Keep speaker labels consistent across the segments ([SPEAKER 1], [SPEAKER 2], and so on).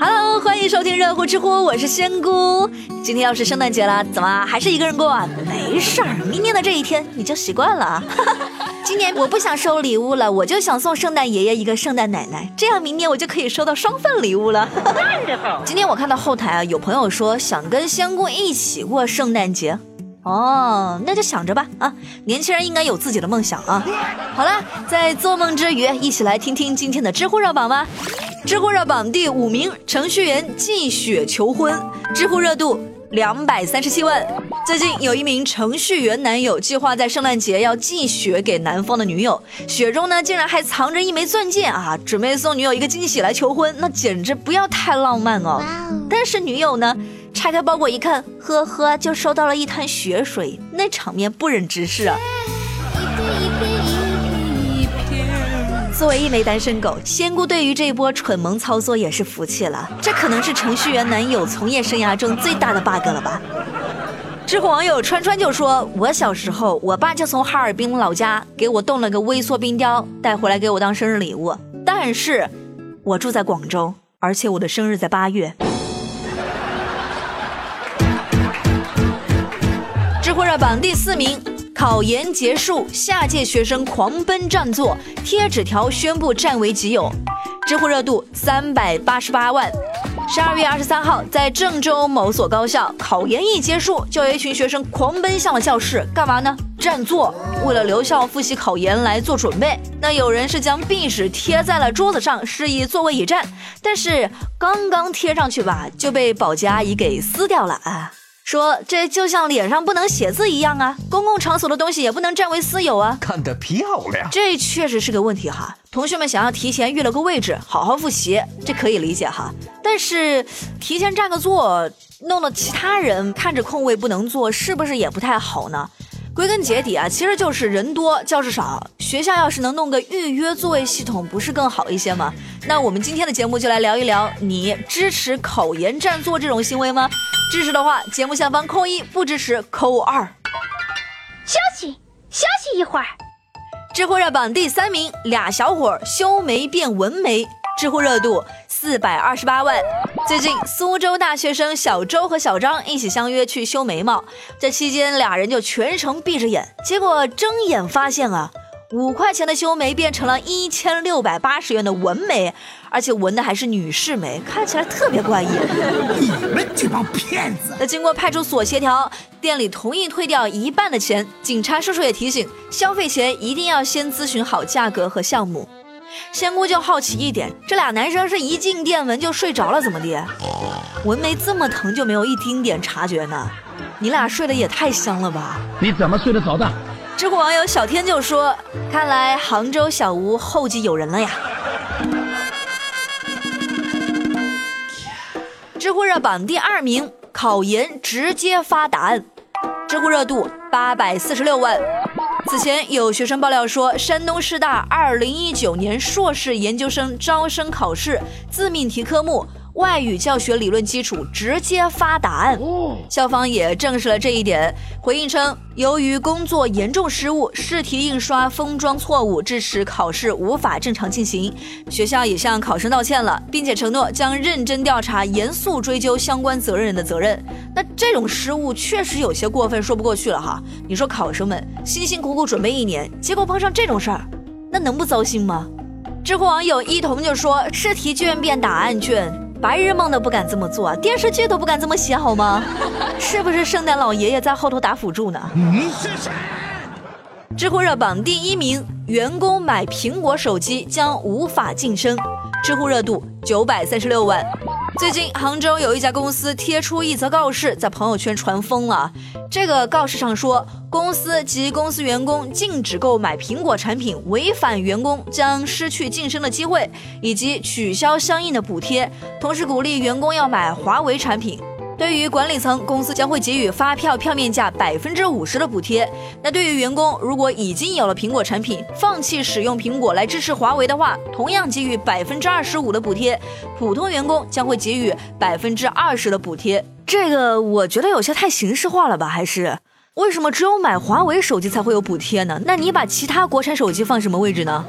[SPEAKER 1] Hello，欢迎收听热乎知乎，我是仙姑。今天要是圣诞节了，怎么还是一个人过啊？没事儿，明年的这一天你就习惯了。今年我不想收礼物了，我就想送圣诞爷爷一个圣诞奶奶，这样明年我就可以收到双份礼物了。今天我看到后台啊，有朋友说想跟仙姑一起过圣诞节。哦，那就想着吧啊！年轻人应该有自己的梦想啊。好了，在做梦之余，一起来听听今天的知乎热榜吧。知乎热榜第五名，程序员季雪求婚，知乎热度两百三十七万。最近有一名程序员男友计划在圣诞节要寄雪给男方的女友，雪中呢竟然还藏着一枚钻戒啊，准备送女友一个惊喜来求婚，那简直不要太浪漫哦。但是女友呢？拆开包裹一看，呵呵，就收到了一滩血水，那场面不忍直视啊！作为一枚单身狗，仙姑对于这一波蠢萌操作也是服气了。这可能是程序员男友从业生涯中最大的 bug 了吧？知乎网友川川就说：“我小时候，我爸就从哈尔滨老家给我冻了个微缩冰雕，带回来给我当生日礼物。但是，我住在广州，而且我的生日在八月。”知乎热榜第四名，考研结束，下届学生狂奔占座，贴纸条宣布占为己有。知乎热度三百八十八万。十二月二十三号，在郑州某所高校，考研一结束，就有一群学生狂奔向了教室，干嘛呢？占座，为了留校复习考研来做准备。那有人是将壁纸贴在了桌子上，示意座位已占，但是刚刚贴上去吧，就被保洁阿姨给撕掉了啊。说这就像脸上不能写字一样啊，公共场所的东西也不能占为私有啊。
[SPEAKER 2] 看得漂亮，
[SPEAKER 1] 这确实是个问题哈。同学们想要提前预了个位置，好好复习，这可以理解哈。但是提前占个座，弄得其他人看着空位不能坐，是不是也不太好呢？归根结底啊，其实就是人多教室少。学校要是能弄个预约座位系统，不是更好一些吗？那我们今天的节目就来聊一聊，你支持考研占座这种行为吗？支持的话，节目下方扣一；不支持扣二。
[SPEAKER 3] 休息休息一会儿。
[SPEAKER 1] 知乎热榜第三名，俩小伙修眉变纹眉，知乎热度四百二十八万。最近，苏州大学生小周和小张一起相约去修眉毛，这期间俩人就全程闭着眼，结果睁眼发现啊，五块钱的修眉变成了一千六百八十元的纹眉，而且纹的还是女士眉，看起来特别怪异。
[SPEAKER 2] 你们这帮骗子！
[SPEAKER 1] 那经过派出所协调，店里同意退掉一半的钱。警察叔叔也提醒，消费前一定要先咨询好价格和项目。仙姑就好奇一点，这俩男生是一进店门就睡着了，怎么的？纹眉这么疼就没有一丁点察觉呢？你俩睡得也太香了吧？
[SPEAKER 4] 你怎么睡得着的？
[SPEAKER 1] 知乎网友小天就说：“看来杭州小吴后继有人了呀。”知乎热榜第二名，考研直接发答案，知乎热度八百四十六万。此前有学生爆料说，山东师大二零一九年硕士研究生招生考试自命题科目。外语教学理论基础直接发答案，校方也证实了这一点，回应称，由于工作严重失误，试题印刷封装错误，致使考试无法正常进行。学校也向考生道歉了，并且承诺将认真调查，严肃追究相关责任人的责任。那这种失误确实有些过分，说不过去了哈。你说考生们辛辛苦苦准备一年，结果碰上这种事儿，那能不糟心吗？知乎网友一彤就说：试题卷变答案卷。白日梦都不敢这么做，电视剧都不敢这么写，好吗？是不是圣诞老爷爷在后头打辅助呢？
[SPEAKER 2] 你是谁？
[SPEAKER 1] 知乎热榜第一名，员工买苹果手机将无法晋升，知乎热度九百三十六万。最近，杭州有一家公司贴出一则告示，在朋友圈传疯了。这个告示上说，公司及公司员工禁止购买苹果产品，违反员工将失去晋升的机会，以及取消相应的补贴。同时，鼓励员工要买华为产品。对于管理层，公司将会给予发票票面价百分之五十的补贴。那对于员工，如果已经有了苹果产品，放弃使用苹果来支持华为的话，同样给予百分之二十五的补贴。普通员工将会给予百分之二十的补贴。这个我觉得有些太形式化了吧？还是为什么只有买华为手机才会有补贴呢？那你把其他国产手机放什么位置呢？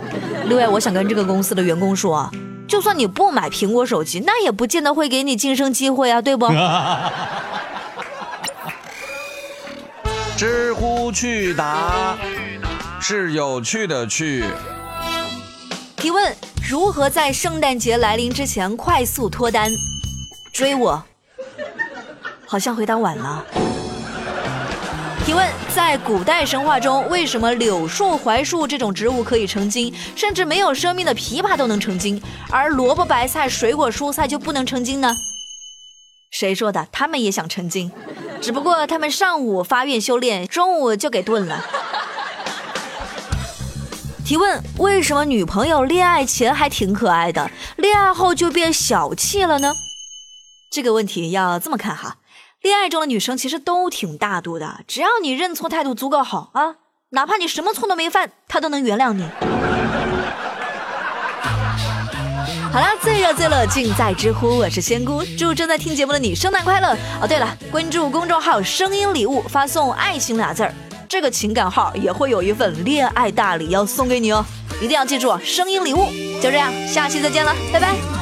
[SPEAKER 1] 另外，我想跟这个公司的员工说。就算你不买苹果手机，那也不见得会给你晋升机会啊，对不？
[SPEAKER 4] 知乎趣答是有趣的趣。
[SPEAKER 1] 提问：如何在圣诞节来临之前快速脱单？追我？好像回答晚了。提问：在古代神话中，为什么柳树、槐树这种植物可以成精，甚至没有生命的枇杷都能成精，而萝卜、白菜、水果、蔬菜就不能成精呢？谁说的？他们也想成精，只不过他们上午发愿修炼，中午就给炖了。提问：为什么女朋友恋爱前还挺可爱的，恋爱后就变小气了呢？这个问题要这么看哈，恋爱中的女生其实都挺大度的，只要你认错态度足够好啊，哪怕你什么错都没犯，她都能原谅你。好啦，最热最乐尽在知乎，我是仙姑，祝正在听节目的你圣诞快乐哦！对了，关注公众号“声音礼物”，发送“爱情”俩字儿。这个情感号也会有一份恋爱大礼要送给你哦，一定要记住声音礼物。就这样，下期再见了，拜拜。